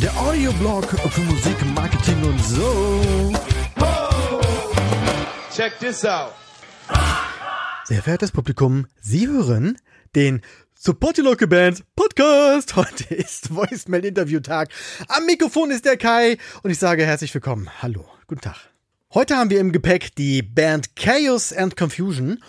Der Audioblog für Musik, Marketing und so. Check this out. Sehr verehrtes Publikum, Sie hören den Support Your Local Bands Podcast. Heute ist Voicemail Interview Tag. Am Mikrofon ist der Kai und ich sage herzlich willkommen. Hallo, guten Tag. Heute haben wir im Gepäck die Band Chaos and Confusion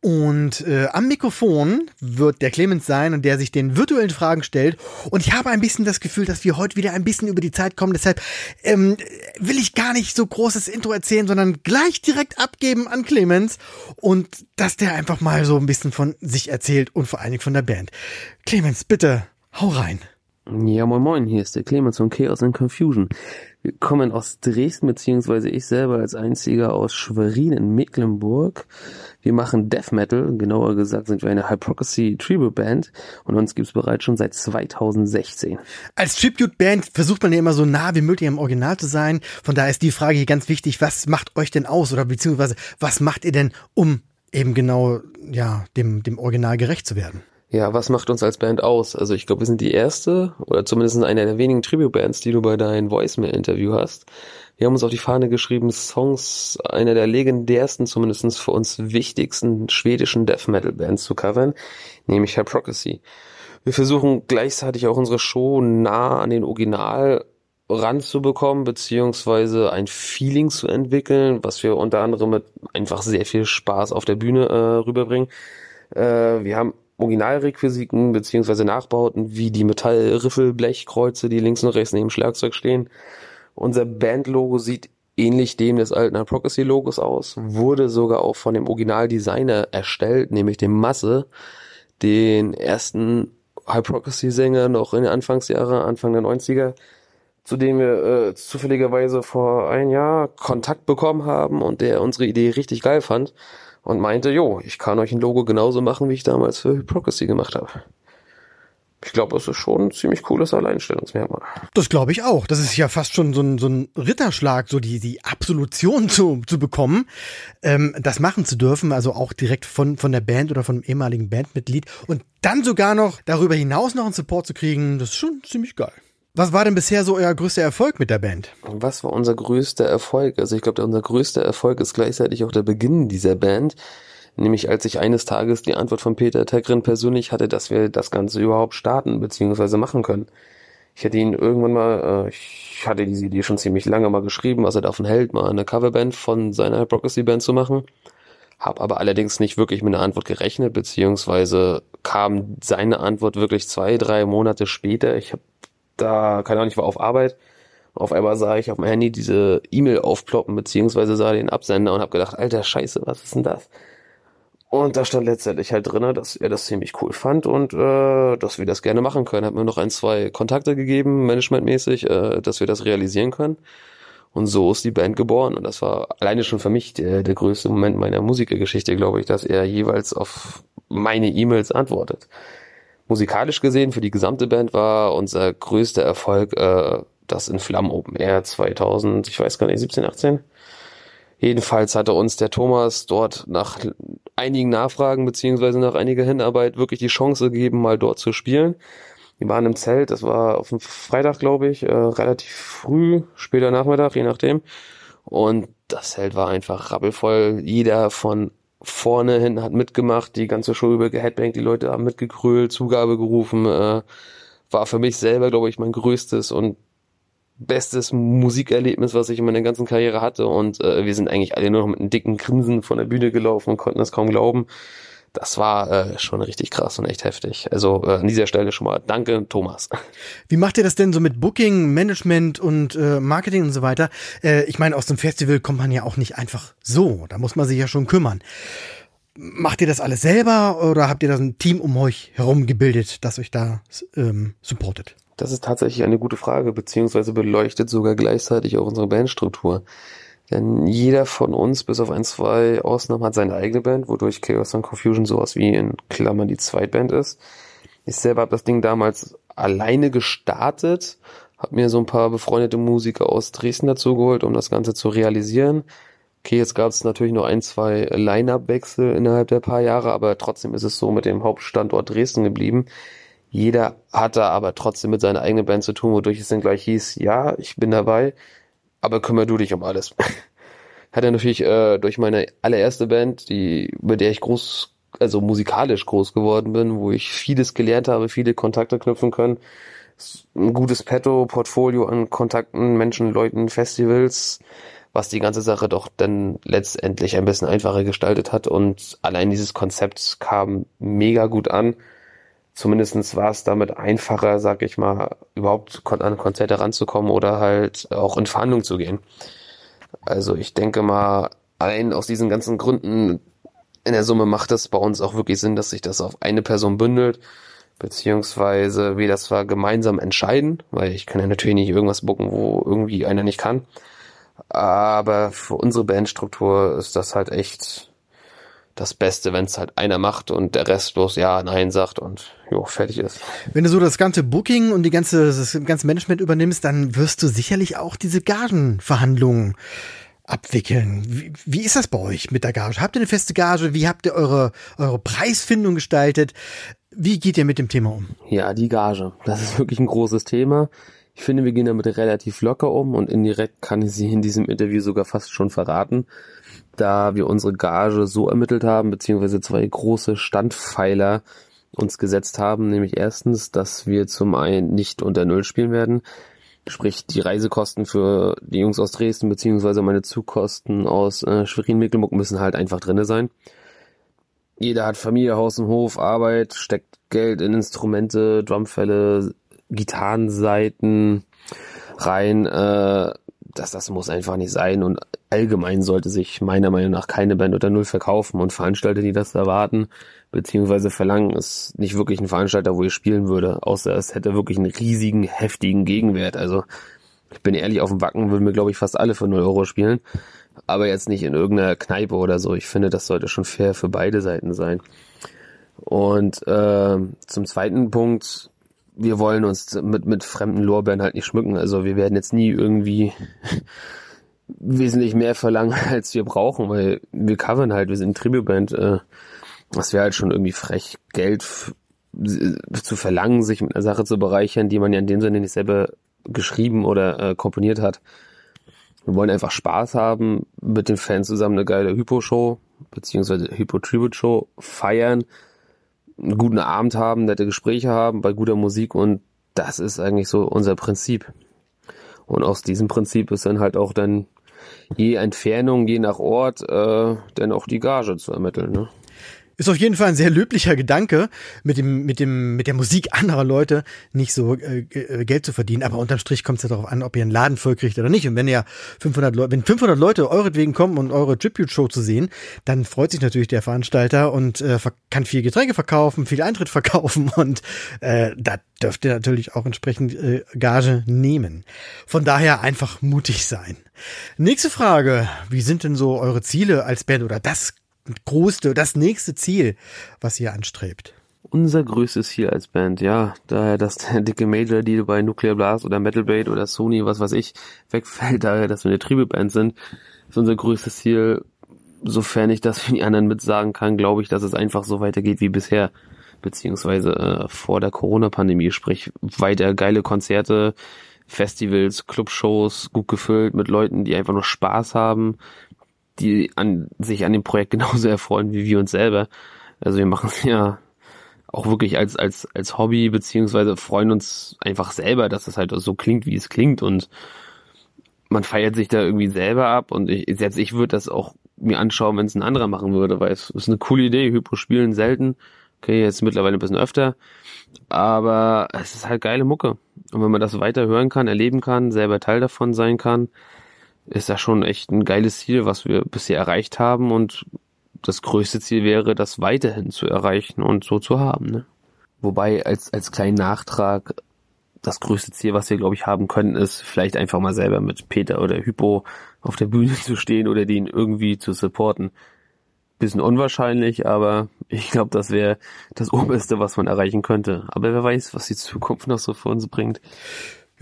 und äh, am Mikrofon wird der Clemens sein und der sich den virtuellen Fragen stellt. Und ich habe ein bisschen das Gefühl, dass wir heute wieder ein bisschen über die Zeit kommen. Deshalb ähm, will ich gar nicht so großes Intro erzählen, sondern gleich direkt abgeben an Clemens und dass der einfach mal so ein bisschen von sich erzählt und vor allen Dingen von der Band. Clemens, bitte, hau rein. Ja, moin moin, hier ist der Clemens von Chaos and Confusion. Wir kommen aus Dresden, beziehungsweise ich selber als einziger aus Schwerin in Mecklenburg. Wir machen Death Metal, genauer gesagt sind wir eine Hypocrisy Tribute Band und uns gibt's bereits schon seit 2016. Als Tribute-Band versucht man ja immer so nah wie möglich am Original zu sein. Von daher ist die Frage hier ganz wichtig, was macht euch denn aus oder beziehungsweise was macht ihr denn, um eben genau ja dem, dem Original gerecht zu werden? Ja, was macht uns als Band aus? Also ich glaube, wir sind die erste oder zumindest einer der wenigen Tribute-Bands, die du bei deinem Voicemail-Interview hast. Wir haben uns auf die Fahne geschrieben, Songs einer der legendärsten, zumindest für uns wichtigsten schwedischen Death Metal-Bands zu covern, nämlich Hypocrisy. Wir versuchen gleichzeitig auch unsere Show nah an den Original ranzubekommen, beziehungsweise ein Feeling zu entwickeln, was wir unter anderem mit einfach sehr viel Spaß auf der Bühne äh, rüberbringen. Äh, wir haben Originalrequisiken beziehungsweise Nachbauten wie die Metallriffelblechkreuze, die links und rechts neben dem Schlagzeug stehen. Unser Bandlogo sieht ähnlich dem des alten Hypocrisy-Logos aus, wurde sogar auch von dem Originaldesigner erstellt, nämlich dem Masse, den ersten Hypocrisy-Sänger noch in den Anfangsjahren, Anfang der 90er, zu dem wir äh, zufälligerweise vor ein Jahr Kontakt bekommen haben und der unsere Idee richtig geil fand und meinte, jo, ich kann euch ein Logo genauso machen, wie ich damals für Hypocrisy gemacht habe. Ich glaube, es ist schon ein ziemlich cooles Alleinstellungsmerkmal. Das glaube ich auch. Das ist ja fast schon so ein, so ein Ritterschlag, so die, die Absolution zu, zu bekommen, ähm, das machen zu dürfen, also auch direkt von, von der Band oder von einem ehemaligen Bandmitglied und dann sogar noch darüber hinaus noch einen Support zu kriegen, das ist schon ziemlich geil. Was war denn bisher so euer größter Erfolg mit der Band? Was war unser größter Erfolg? Also ich glaube, unser größter Erfolg ist gleichzeitig auch der Beginn dieser Band. Nämlich als ich eines Tages die Antwort von Peter Tegrin persönlich hatte, dass wir das Ganze überhaupt starten bzw. machen können. Ich hatte ihn irgendwann mal, äh, ich hatte diese Idee schon ziemlich lange mal geschrieben, was er davon hält, mal eine Coverband von seiner Hypocrisy-Band zu machen. Hab aber allerdings nicht wirklich mit einer Antwort gerechnet, beziehungsweise kam seine Antwort wirklich zwei, drei Monate später. Ich habe da, keine Ahnung, ich war auf Arbeit. Auf einmal sah ich auf dem Handy diese E-Mail aufploppen, beziehungsweise sah den Absender und habe gedacht, alter Scheiße, was ist denn das? Und da stand letztendlich halt drinne, dass er das ziemlich cool fand und äh, dass wir das gerne machen können. Hat mir noch ein, zwei Kontakte gegeben, managementmäßig, äh, dass wir das realisieren können. Und so ist die Band geboren. Und das war alleine schon für mich der, der größte Moment meiner Musikergeschichte, glaube ich, dass er jeweils auf meine E-Mails antwortet. Musikalisch gesehen für die gesamte Band war unser größter Erfolg äh, das in Flammen Open Air 2000, ich weiß gar nicht, 17, 18. Jedenfalls hatte uns der Thomas dort nach einigen Nachfragen beziehungsweise nach einiger Hinarbeit wirklich die Chance gegeben, mal dort zu spielen. Wir waren im Zelt, das war auf dem Freitag, glaube ich, äh, relativ früh, später Nachmittag, je nachdem. Und das Zelt war einfach rappelvoll. Jeder von vorne hin hat mitgemacht, die ganze Show über geheadbangt, die Leute haben mitgekrölt, Zugabe gerufen, äh, war für mich selber, glaube ich, mein größtes und bestes Musikerlebnis, was ich in meiner ganzen Karriere hatte und äh, wir sind eigentlich alle nur noch mit einem dicken Grinsen von der Bühne gelaufen und konnten das kaum glauben. Das war äh, schon richtig krass und echt heftig. Also äh, an dieser Stelle schon mal danke, Thomas. Wie macht ihr das denn so mit Booking, Management und äh, Marketing und so weiter? Äh, ich meine, aus dem Festival kommt man ja auch nicht einfach so. Da muss man sich ja schon kümmern. Macht ihr das alles selber oder habt ihr da ein Team um euch herum gebildet, das euch da ähm, supportet? Das ist tatsächlich eine gute Frage, beziehungsweise beleuchtet sogar gleichzeitig auch unsere Bandstruktur. Denn jeder von uns, bis auf ein, zwei Ausnahmen, hat seine eigene Band, wodurch Chaos and Confusion sowas wie in Klammern die Zweitband ist. Ich selber habe das Ding damals alleine gestartet, habe mir so ein paar befreundete Musiker aus Dresden dazu geholt, um das Ganze zu realisieren. Okay, jetzt gab es natürlich noch ein, zwei Line-Up-Wechsel innerhalb der paar Jahre, aber trotzdem ist es so mit dem Hauptstandort Dresden geblieben. Jeder hat da aber trotzdem mit seiner eigenen Band zu tun, wodurch es dann gleich hieß, ja, ich bin dabei, aber kümmere du dich um alles. hat er natürlich äh, durch meine allererste Band, die, bei der ich groß, also musikalisch groß geworden bin, wo ich vieles gelernt habe, viele Kontakte knüpfen können, ein gutes Petto, Portfolio an Kontakten, Menschen, Leuten, Festivals, was die ganze Sache doch dann letztendlich ein bisschen einfacher gestaltet hat und allein dieses Konzept kam mega gut an. Zumindestens war es damit einfacher, sag ich mal, überhaupt an Konzerte ranzukommen oder halt auch in Verhandlungen zu gehen. Also ich denke mal, allein aus diesen ganzen Gründen in der Summe macht es bei uns auch wirklich Sinn, dass sich das auf eine Person bündelt, beziehungsweise wir das zwar gemeinsam entscheiden, weil ich kann ja natürlich nicht irgendwas bucken, wo irgendwie einer nicht kann. Aber für unsere Bandstruktur ist das halt echt das Beste, wenn es halt einer macht und der Rest bloß ja, nein sagt und jo, fertig ist. Wenn du so das ganze Booking und die ganze, das ganze Management übernimmst, dann wirst du sicherlich auch diese Gagenverhandlungen abwickeln. Wie, wie ist das bei euch mit der Gage? Habt ihr eine feste Gage? Wie habt ihr eure, eure Preisfindung gestaltet? Wie geht ihr mit dem Thema um? Ja, die Gage. Das ist wirklich ein großes Thema. Ich finde, wir gehen damit relativ locker um und indirekt kann ich sie in diesem Interview sogar fast schon verraten da wir unsere Gage so ermittelt haben, beziehungsweise zwei große Standpfeiler uns gesetzt haben, nämlich erstens, dass wir zum einen nicht unter Null spielen werden, sprich die Reisekosten für die Jungs aus Dresden beziehungsweise meine Zugkosten aus äh, Schwerin-Mecklenburg müssen halt einfach drinne sein. Jeder hat Familie, Haus und Hof, Arbeit, steckt Geld in Instrumente, Drumfälle, Gitarrenseiten rein. Äh, das, das muss einfach nicht sein und allgemein sollte sich meiner Meinung nach keine Band unter Null verkaufen und Veranstalter, die das erwarten, beziehungsweise verlangen, ist nicht wirklich ein Veranstalter, wo ich spielen würde, außer es hätte wirklich einen riesigen, heftigen Gegenwert. Also ich bin ehrlich, auf dem Wacken würden wir, glaube ich, fast alle für 0 Euro spielen, aber jetzt nicht in irgendeiner Kneipe oder so. Ich finde, das sollte schon fair für beide Seiten sein. Und äh, zum zweiten Punkt, wir wollen uns mit, mit fremden Lorbeeren halt nicht schmücken. Also wir werden jetzt nie irgendwie wesentlich mehr verlangen, als wir brauchen, weil wir covern halt, wir sind Tribute-Band, äh, das wäre halt schon irgendwie frech, Geld zu verlangen, sich mit einer Sache zu bereichern, die man ja in dem Sinne nicht selber geschrieben oder äh, komponiert hat. Wir wollen einfach Spaß haben, mit den Fans zusammen eine geile Hypo-Show, beziehungsweise Hypo-Tribute-Show feiern, einen guten Abend haben, nette Gespräche haben, bei guter Musik und das ist eigentlich so unser Prinzip. Und aus diesem Prinzip ist dann halt auch dann je Entfernung, je nach Ort, äh, dann auch die Gage zu ermitteln. Ne? Ist auf jeden Fall ein sehr löblicher Gedanke, mit dem, mit dem, mit der Musik anderer Leute nicht so äh, äh Geld zu verdienen. Aber unterm Strich kommt es ja darauf an, ob ihr einen Laden vollkriegt oder nicht. Und wenn ihr 500 Leute, wenn 500 Leute euretwegen kommen, um eure Tribute-Show zu sehen, dann freut sich natürlich der Veranstalter und äh, kann viel Getränke verkaufen, viel Eintritt verkaufen und äh, da dürft ihr natürlich auch entsprechend äh, Gage nehmen. Von daher einfach mutig sein. Nächste Frage. Wie sind denn so eure Ziele als Band oder das größte, das nächste Ziel, was ihr anstrebt? Unser größtes Ziel als Band, ja, daher, dass der dicke Major Deal bei Nuclear Blast oder Metal Blade oder Sony, was weiß ich, wegfällt, daher, dass wir eine Triebeband sind, ist unser größtes Ziel. Sofern ich das für die anderen mitsagen kann, glaube ich, dass es einfach so weitergeht wie bisher, beziehungsweise äh, vor der Corona-Pandemie, sprich weiter geile Konzerte, Festivals, Clubshows, gut gefüllt mit Leuten, die einfach nur Spaß haben, die an, sich an dem Projekt genauso erfreuen wie wir uns selber. Also wir machen es ja auch wirklich als, als, als Hobby, beziehungsweise freuen uns einfach selber, dass es halt so klingt, wie es klingt und man feiert sich da irgendwie selber ab und ich, jetzt, ich würde das auch mir anschauen, wenn es ein anderer machen würde, weil es ist eine coole Idee. Hypo spielen selten. Okay, jetzt mittlerweile ein bisschen öfter. Aber es ist halt geile Mucke. Und wenn man das weiter hören kann, erleben kann, selber Teil davon sein kann, ist das schon echt ein geiles Ziel, was wir bisher erreicht haben und das größte Ziel wäre, das weiterhin zu erreichen und so zu haben. Ne? Wobei als, als kleinen Nachtrag das größte Ziel, was wir, glaube ich, haben können, ist vielleicht einfach mal selber mit Peter oder Hypo auf der Bühne zu stehen oder den irgendwie zu supporten. Bisschen unwahrscheinlich, aber ich glaube, das wäre das Oberste, was man erreichen könnte. Aber wer weiß, was die Zukunft noch so für uns bringt.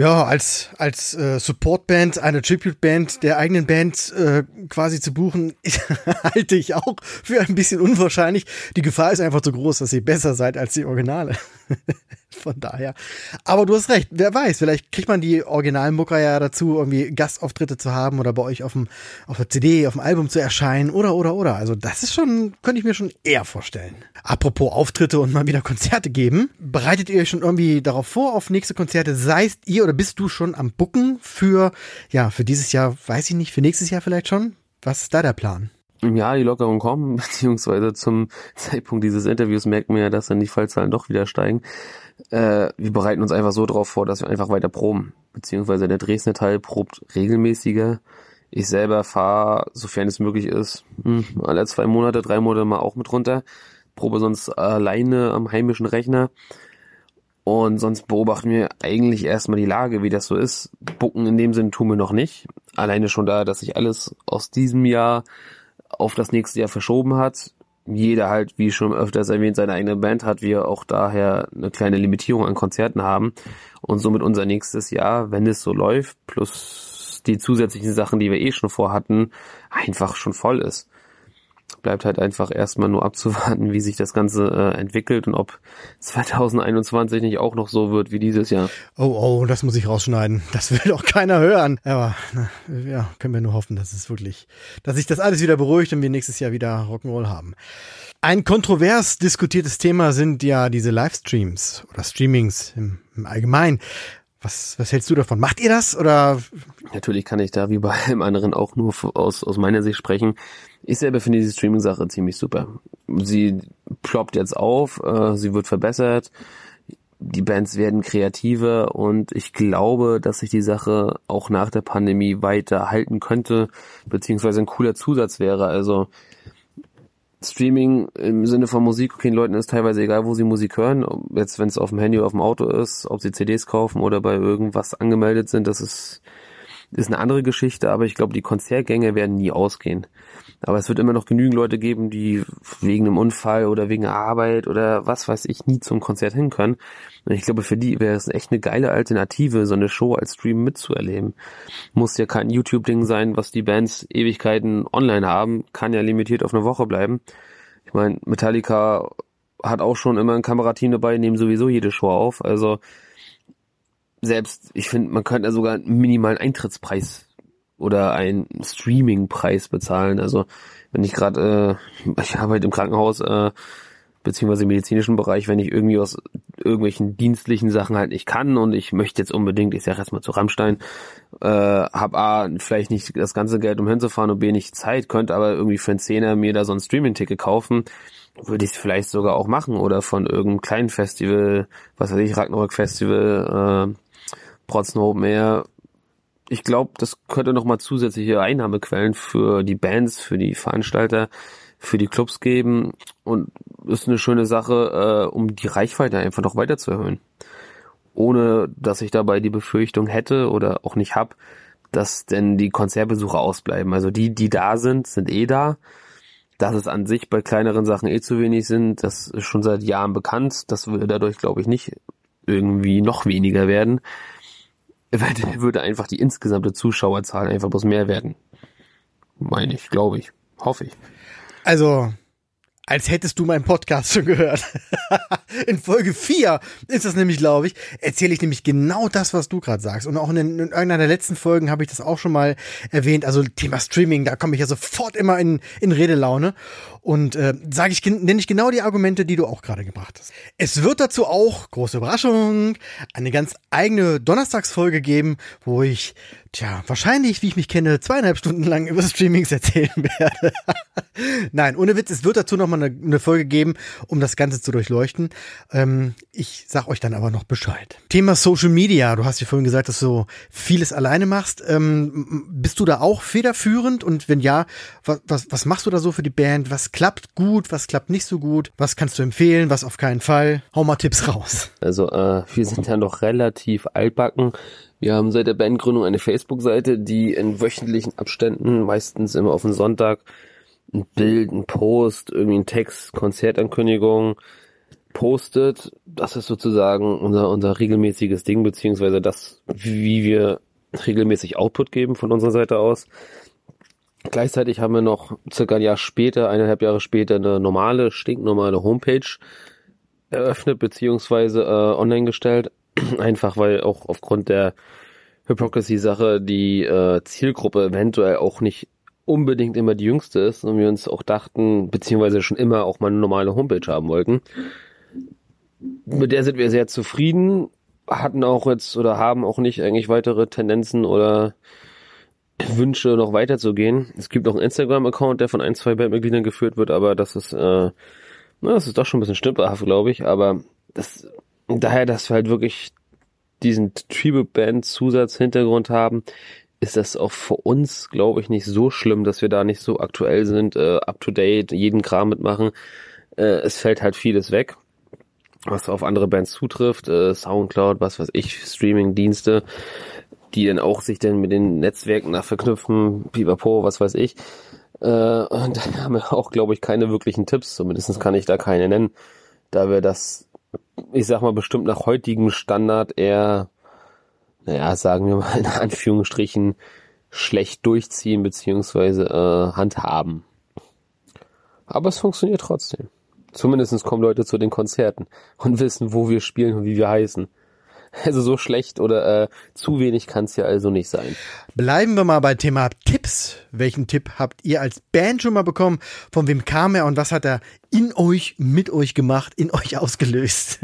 Ja, als, als äh, Supportband, eine Tribute-Band der eigenen Band äh, quasi zu buchen, halte ich auch für ein bisschen unwahrscheinlich. Die Gefahr ist einfach zu groß, dass ihr besser seid als die Originale. Von daher. Aber du hast recht, wer weiß, vielleicht kriegt man die originalen Mucker ja dazu, irgendwie Gastauftritte zu haben oder bei euch auf dem, auf der CD, auf dem Album zu erscheinen oder, oder, oder. Also das ist schon, könnte ich mir schon eher vorstellen. Apropos Auftritte und mal wieder Konzerte geben. Bereitet ihr euch schon irgendwie darauf vor, auf nächste Konzerte? Seist ihr oder bist du schon am Bucken für, ja, für dieses Jahr, weiß ich nicht, für nächstes Jahr vielleicht schon? Was ist da der Plan? Ja, die Lockerungen kommen, beziehungsweise zum Zeitpunkt dieses Interviews merken wir ja, dass dann die Fallzahlen doch wieder steigen. Äh, wir bereiten uns einfach so darauf vor, dass wir einfach weiter proben. Beziehungsweise der Dresdner Teil probt regelmäßiger. Ich selber fahre, sofern es möglich ist, hm, alle zwei Monate, drei Monate mal auch mit runter. Probe sonst alleine am heimischen Rechner. Und sonst beobachten wir eigentlich erstmal die Lage, wie das so ist. Bucken in dem Sinn tun wir noch nicht. Alleine schon da, dass sich alles aus diesem Jahr auf das nächste Jahr verschoben hat. Jeder halt, wie schon öfters erwähnt, seine eigene Band hat, wir auch daher eine kleine Limitierung an Konzerten haben. Und somit unser nächstes Jahr, wenn es so läuft, plus die zusätzlichen Sachen, die wir eh schon vorhatten, einfach schon voll ist bleibt halt einfach erstmal nur abzuwarten, wie sich das Ganze äh, entwickelt und ob 2021 nicht auch noch so wird wie dieses Jahr. Oh, oh, das muss ich rausschneiden. Das will doch keiner hören. Aber na, ja, können wir nur hoffen, dass es wirklich, dass sich das alles wieder beruhigt und wir nächstes Jahr wieder Rock'n'Roll haben. Ein kontrovers diskutiertes Thema sind ja diese Livestreams oder Streamings im, im Allgemeinen. Was, was hältst du davon? Macht ihr das oder? Natürlich kann ich da wie bei allem anderen auch nur aus, aus meiner Sicht sprechen. Ich selber finde diese Streaming-Sache ziemlich super. Sie ploppt jetzt auf, äh, sie wird verbessert, die Bands werden kreativer und ich glaube, dass sich die Sache auch nach der Pandemie weiter halten könnte, beziehungsweise ein cooler Zusatz wäre. Also Streaming im Sinne von Musik, okay, den Leuten ist teilweise egal, wo sie Musik hören. Jetzt, wenn es auf dem Handy oder auf dem Auto ist, ob sie CDs kaufen oder bei irgendwas angemeldet sind, das ist, ist eine andere Geschichte, aber ich glaube, die Konzertgänge werden nie ausgehen. Aber es wird immer noch genügend Leute geben, die wegen einem Unfall oder wegen Arbeit oder was weiß ich nie zum Konzert hin können. Und ich glaube, für die wäre es echt eine geile Alternative, so eine Show als Stream mitzuerleben. Muss ja kein YouTube-Ding sein, was die Bands Ewigkeiten online haben, kann ja limitiert auf eine Woche bleiben. Ich meine, Metallica hat auch schon immer ein Kamerateam dabei, nehmen sowieso jede Show auf. Also selbst, ich finde, man könnte sogar einen minimalen Eintrittspreis oder einen Streaming-Preis bezahlen. Also wenn ich gerade, äh, ich arbeite im Krankenhaus, äh, beziehungsweise im medizinischen Bereich, wenn ich irgendwie aus irgendwelchen dienstlichen Sachen halt nicht kann und ich möchte jetzt unbedingt, ich sag jetzt mal zu Rammstein, äh, hab A, vielleicht nicht das ganze Geld, um hinzufahren und B, nicht Zeit, könnte aber irgendwie für einen Zehner mir da so ein Streaming-Ticket kaufen, würde ich es vielleicht sogar auch machen oder von irgendeinem kleinen Festival, was weiß ich, Ragnarok Festival, äh, Protzen Open Air, ich glaube, das könnte nochmal zusätzliche Einnahmequellen für die Bands, für die Veranstalter, für die Clubs geben und ist eine schöne Sache, äh, um die Reichweite einfach noch weiter zu erhöhen. Ohne dass ich dabei die Befürchtung hätte oder auch nicht hab, dass denn die Konzertbesucher ausbleiben. Also die, die da sind, sind eh da. Dass es an sich bei kleineren Sachen eh zu wenig sind, das ist schon seit Jahren bekannt. Das würde dadurch, glaube ich, nicht irgendwie noch weniger werden würde einfach die insgesamte Zuschauerzahl einfach bloß mehr werden. Meine ich, glaube ich, hoffe ich. Also, als hättest du meinen Podcast schon gehört. in Folge 4 ist das nämlich, glaube ich, erzähle ich nämlich genau das, was du gerade sagst. Und auch in, in, irgendeiner der letzten Folgen habe ich das auch schon mal erwähnt. Also Thema Streaming, da komme ich ja sofort immer in, in Redelaune. Und äh, sage ich, nenne ich genau die Argumente, die du auch gerade gebracht hast. Es wird dazu auch, große Überraschung, eine ganz eigene Donnerstagsfolge geben, wo ich tja, wahrscheinlich, wie ich mich kenne, zweieinhalb Stunden lang über Streamings erzählen werde. Nein, ohne Witz, es wird dazu nochmal eine, eine Folge geben, um das Ganze zu durchleuchten. Ähm, ich sag euch dann aber noch Bescheid. Thema Social Media. Du hast ja vorhin gesagt, dass du vieles alleine machst. Ähm, bist du da auch federführend? Und wenn ja, was, was, was machst du da so für die Band? Was klappt gut? Was klappt nicht so gut? Was kannst du empfehlen? Was auf keinen Fall? Hau mal Tipps raus. Also, äh, wir sind ja noch relativ altbacken wir haben seit der Bandgründung eine Facebook-Seite, die in wöchentlichen Abständen, meistens immer auf den Sonntag, ein Bild, ein Post, irgendwie ein Text, Konzertankündigung, postet. Das ist sozusagen unser, unser regelmäßiges Ding, beziehungsweise das, wie wir regelmäßig Output geben von unserer Seite aus. Gleichzeitig haben wir noch circa ein Jahr später, eineinhalb Jahre später, eine normale, stinknormale Homepage eröffnet beziehungsweise äh, online gestellt. Einfach weil auch aufgrund der Hypocrisy-Sache die äh, Zielgruppe eventuell auch nicht unbedingt immer die jüngste ist und wir uns auch dachten, beziehungsweise schon immer auch mal eine normale Homepage haben wollten. Mit der sind wir sehr zufrieden, hatten auch jetzt oder haben auch nicht eigentlich weitere Tendenzen oder Wünsche, noch weiterzugehen. Es gibt auch einen Instagram-Account, der von ein, zwei Bandmitgliedern geführt wird, aber das ist, äh, na, das ist doch schon ein bisschen stümperhaft, glaube ich. Aber das, daher, dass wir halt wirklich diesen Tribute-Band-Zusatz-Hintergrund haben, ist das auch für uns, glaube ich, nicht so schlimm, dass wir da nicht so aktuell sind, äh, up-to-date, jeden Kram mitmachen. Äh, es fällt halt vieles weg, was auf andere Bands zutrifft, äh, Soundcloud, was weiß ich, Streaming-Dienste die dann auch sich dann mit den Netzwerken nach verknüpfen, pipapo, was weiß ich. Äh, und da haben wir auch, glaube ich, keine wirklichen Tipps, zumindest kann ich da keine nennen, da wir das, ich sag mal, bestimmt nach heutigem Standard eher, naja, sagen wir mal in Anführungsstrichen, schlecht durchziehen beziehungsweise äh, handhaben. Aber es funktioniert trotzdem. Zumindest kommen Leute zu den Konzerten und wissen, wo wir spielen und wie wir heißen. Also so schlecht oder äh, zu wenig kann es ja also nicht sein. Bleiben wir mal bei Thema Tipps. Welchen Tipp habt ihr als Band schon mal bekommen? Von wem kam er und was hat er in euch, mit euch gemacht, in euch ausgelöst?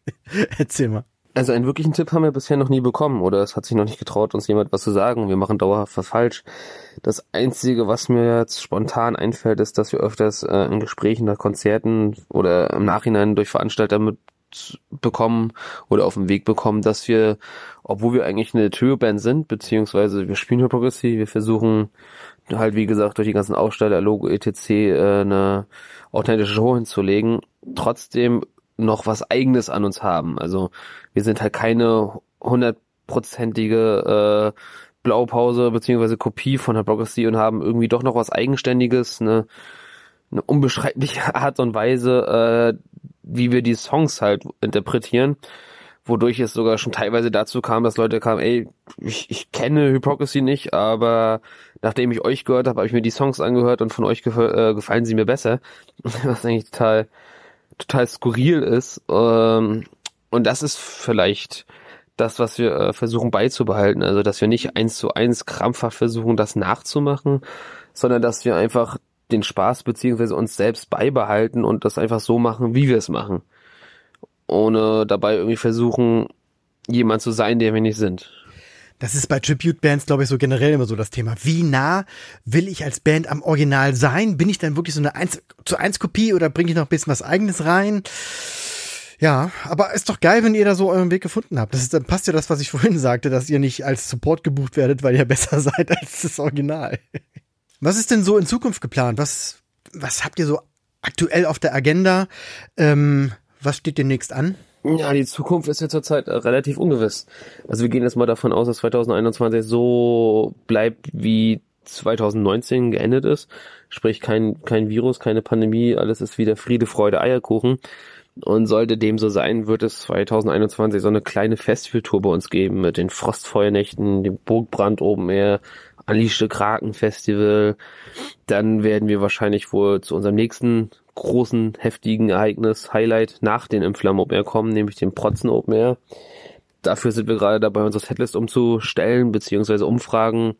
Erzähl mal. Also einen wirklichen Tipp haben wir bisher noch nie bekommen oder es hat sich noch nicht getraut, uns jemand was zu sagen. Wir machen dauerhaft was falsch. Das Einzige, was mir jetzt spontan einfällt, ist, dass wir öfters äh, in Gesprächen nach Konzerten oder im Nachhinein durch Veranstalter mit bekommen oder auf den Weg bekommen, dass wir, obwohl wir eigentlich eine Trio-Band sind, beziehungsweise wir spielen Hypocrisy, wir versuchen halt, wie gesagt, durch die ganzen Aussteller, Logo, etc. Äh, eine authentische Show hinzulegen, trotzdem noch was Eigenes an uns haben. Also wir sind halt keine hundertprozentige äh, Blaupause beziehungsweise Kopie von Hypocrisy und haben irgendwie doch noch was Eigenständiges, eine, eine unbeschreibliche Art und Weise, äh, wie wir die Songs halt interpretieren, wodurch es sogar schon teilweise dazu kam, dass Leute kamen, ey, ich, ich kenne Hypocrisy nicht, aber nachdem ich euch gehört habe, habe ich mir die Songs angehört und von euch gef äh, gefallen sie mir besser, was eigentlich total total skurril ist. Ähm, und das ist vielleicht das, was wir äh, versuchen beizubehalten. Also, dass wir nicht eins zu eins krampfhaft versuchen, das nachzumachen, sondern dass wir einfach den Spaß beziehungsweise uns selbst beibehalten und das einfach so machen, wie wir es machen. Ohne dabei irgendwie versuchen, jemand zu sein, der wir nicht sind. Das ist bei Tribute-Bands, glaube ich, so generell immer so das Thema. Wie nah will ich als Band am Original sein? Bin ich dann wirklich so eine 1 zu 1 Kopie oder bringe ich noch ein bisschen was eigenes rein? Ja, aber ist doch geil, wenn ihr da so euren Weg gefunden habt. Das ist, dann passt ja das, was ich vorhin sagte, dass ihr nicht als Support gebucht werdet, weil ihr besser seid als das Original. Was ist denn so in Zukunft geplant? Was, was habt ihr so aktuell auf der Agenda? Ähm, was steht demnächst an? Ja, die Zukunft ist ja zurzeit äh, relativ ungewiss. Also wir gehen jetzt mal davon aus, dass 2021 so bleibt, wie 2019 geendet ist. Sprich, kein, kein Virus, keine Pandemie, alles ist wieder Friede, Freude, Eierkuchen. Und sollte dem so sein, wird es 2021 so eine kleine Festivaltour bei uns geben mit den Frostfeuernächten, dem Burgbrand oben her, Unleashed Kraken Festival. Dann werden wir wahrscheinlich wohl zu unserem nächsten großen, heftigen Ereignis, Highlight nach den Inflam Open Air kommen, nämlich dem Protzen Open Air. Dafür sind wir gerade dabei, unsere Setlist umzustellen, beziehungsweise Umfragen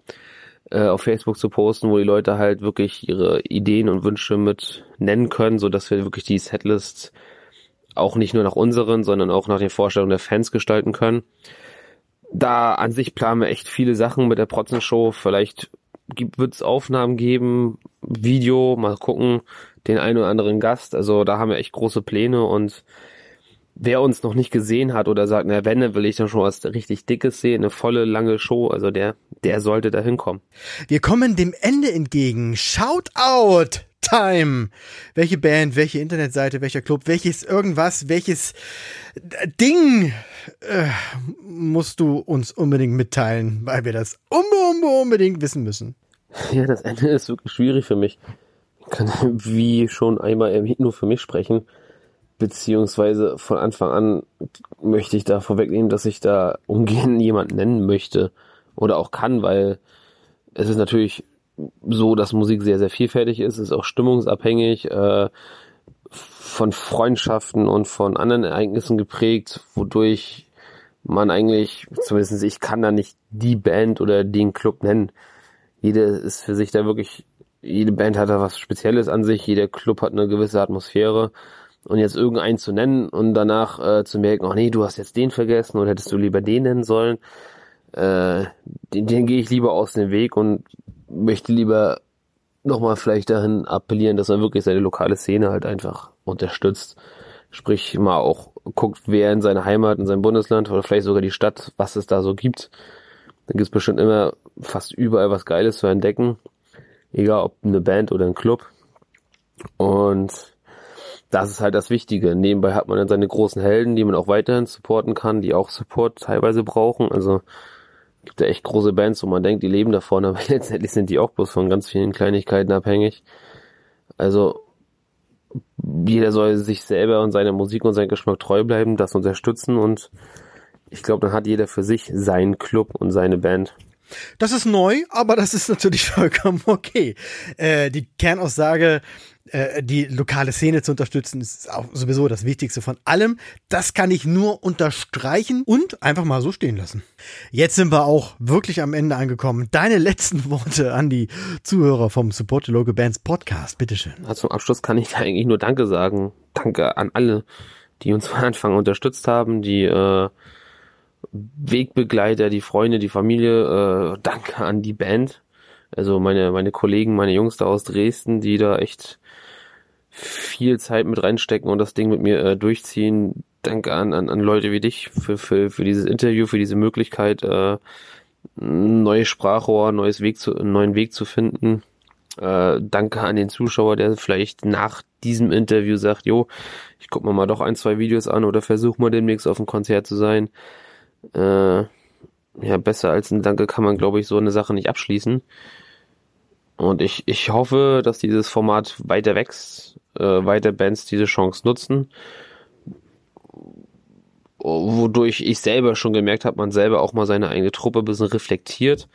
äh, auf Facebook zu posten, wo die Leute halt wirklich ihre Ideen und Wünsche mit nennen können, so dass wir wirklich die Setlist auch nicht nur nach unseren, sondern auch nach den Vorstellungen der Fans gestalten können da an sich planen wir echt viele Sachen mit der Protzen-Show. Vielleicht wird es Aufnahmen geben, Video, mal gucken, den einen oder anderen Gast. Also da haben wir echt große Pläne und wer uns noch nicht gesehen hat oder sagt, na wenn, dann will ich dann schon was richtig Dickes sehen, eine volle, lange Show, also der, der sollte da hinkommen. Wir kommen dem Ende entgegen. Shout out! Time. Welche Band, welche Internetseite, welcher Club, welches irgendwas, welches Ding äh, musst du uns unbedingt mitteilen, weil wir das unbedingt wissen müssen. Ja, das Ende ist wirklich schwierig für mich. Ich kann wie schon einmal nur für mich sprechen. beziehungsweise von Anfang an möchte ich da vorwegnehmen, dass ich da ungern jemanden nennen möchte oder auch kann, weil es ist natürlich so, dass Musik sehr, sehr vielfältig ist, ist auch stimmungsabhängig, äh, von Freundschaften und von anderen Ereignissen geprägt, wodurch man eigentlich, zumindest ich kann da nicht die Band oder den Club nennen. Jede ist für sich da wirklich, jede Band hat da was Spezielles an sich, jeder Club hat eine gewisse Atmosphäre. Und jetzt irgendeinen zu nennen und danach äh, zu merken, oh nee, du hast jetzt den vergessen oder hättest du lieber den nennen sollen, äh, den, den gehe ich lieber aus dem Weg und möchte lieber nochmal vielleicht dahin appellieren, dass man wirklich seine lokale Szene halt einfach unterstützt. Sprich, mal auch guckt, wer in seiner Heimat, in seinem Bundesland oder vielleicht sogar die Stadt, was es da so gibt. Da gibt es bestimmt immer fast überall was Geiles zu entdecken. Egal ob eine Band oder ein Club. Und das ist halt das Wichtige. Nebenbei hat man dann seine großen Helden, die man auch weiterhin supporten kann, die auch Support teilweise brauchen. Also gibt ja echt große Bands, wo man denkt, die leben davon, aber letztendlich sind die auch bloß von ganz vielen Kleinigkeiten abhängig. Also jeder soll sich selber und seiner Musik und seinem Geschmack treu bleiben, das unterstützen und ich glaube, dann hat jeder für sich seinen Club und seine Band. Das ist neu, aber das ist natürlich vollkommen okay. Äh, die Kernaussage, äh, die lokale Szene zu unterstützen, ist auch sowieso das Wichtigste von allem. Das kann ich nur unterstreichen und einfach mal so stehen lassen. Jetzt sind wir auch wirklich am Ende angekommen. Deine letzten Worte an die Zuhörer vom Support the Local Bands Podcast, bitteschön. Also zum Abschluss kann ich eigentlich nur Danke sagen. Danke an alle, die uns von Anfang unterstützt haben, die äh, Wegbegleiter, die Freunde, die Familie. Äh, danke an die Band. Also meine, meine Kollegen, meine Jungs da aus Dresden, die da echt viel Zeit mit reinstecken und das Ding mit mir äh, durchziehen. Danke an, an, an Leute wie dich für, für, für dieses Interview, für diese Möglichkeit, äh, neue Sprachrohr, neues Weg zu, einen neuen Weg zu finden. Äh, danke an den Zuschauer, der vielleicht nach diesem Interview sagt, jo, ich guck mir mal doch ein, zwei Videos an oder versuch mal demnächst auf dem Konzert zu sein. Äh, ja, besser als ein Danke kann man, glaube ich, so eine Sache nicht abschließen. Und ich, ich hoffe, dass dieses Format weiter wächst, äh, weiter Bands diese Chance nutzen. Wodurch ich selber schon gemerkt habe, man selber auch mal seine eigene Truppe ein bisschen reflektiert.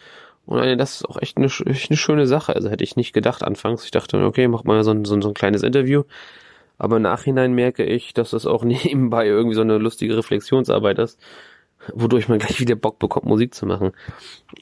Und das ist auch echt eine, echt eine schöne Sache. Also hätte ich nicht gedacht anfangs. Ich dachte, okay, mach mal so ein, so ein, kleines Interview. Aber im Nachhinein merke ich, dass das auch nebenbei irgendwie so eine lustige Reflexionsarbeit ist, wodurch man gleich wieder Bock bekommt, Musik zu machen.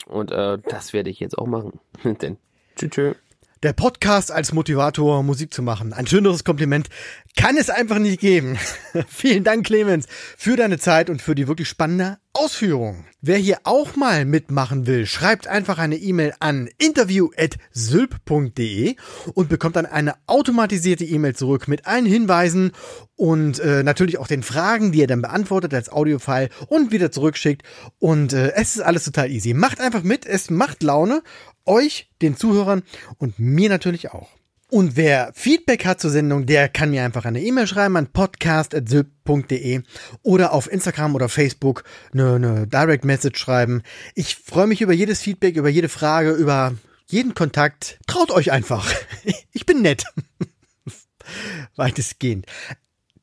Und äh, das werde ich jetzt auch machen. Denn tschüss. Der Podcast als Motivator, Musik zu machen. Ein schöneres Kompliment kann es einfach nicht geben. Vielen Dank, Clemens, für deine Zeit und für die wirklich spannende Ausführung. Wer hier auch mal mitmachen will, schreibt einfach eine E-Mail an interview.sylp.de und bekommt dann eine automatisierte E-Mail zurück mit allen Hinweisen und äh, natürlich auch den Fragen, die er dann beantwortet als Audiofile und wieder zurückschickt. Und äh, es ist alles total easy. Macht einfach mit, es macht Laune euch, den Zuhörern und mir natürlich auch. Und wer Feedback hat zur Sendung, der kann mir einfach eine E-Mail schreiben an podcast.syp.de oder auf Instagram oder Facebook eine, eine Direct Message schreiben. Ich freue mich über jedes Feedback, über jede Frage, über jeden Kontakt. Traut euch einfach. Ich bin nett. Weitestgehend.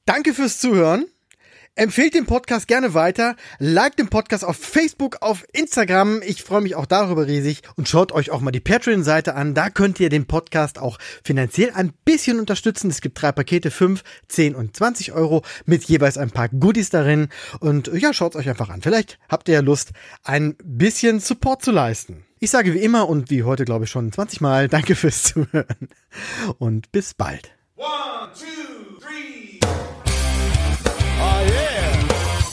Danke fürs Zuhören. Empfehlt den Podcast gerne weiter, liked den Podcast auf Facebook, auf Instagram. Ich freue mich auch darüber riesig und schaut euch auch mal die Patreon-Seite an. Da könnt ihr den Podcast auch finanziell ein bisschen unterstützen. Es gibt drei Pakete, 5, 10 und 20 Euro mit jeweils ein paar Goodies darin. Und ja, schaut euch einfach an. Vielleicht habt ihr ja Lust, ein bisschen Support zu leisten. Ich sage wie immer und wie heute glaube ich schon 20 Mal Danke fürs Zuhören und bis bald. One, two,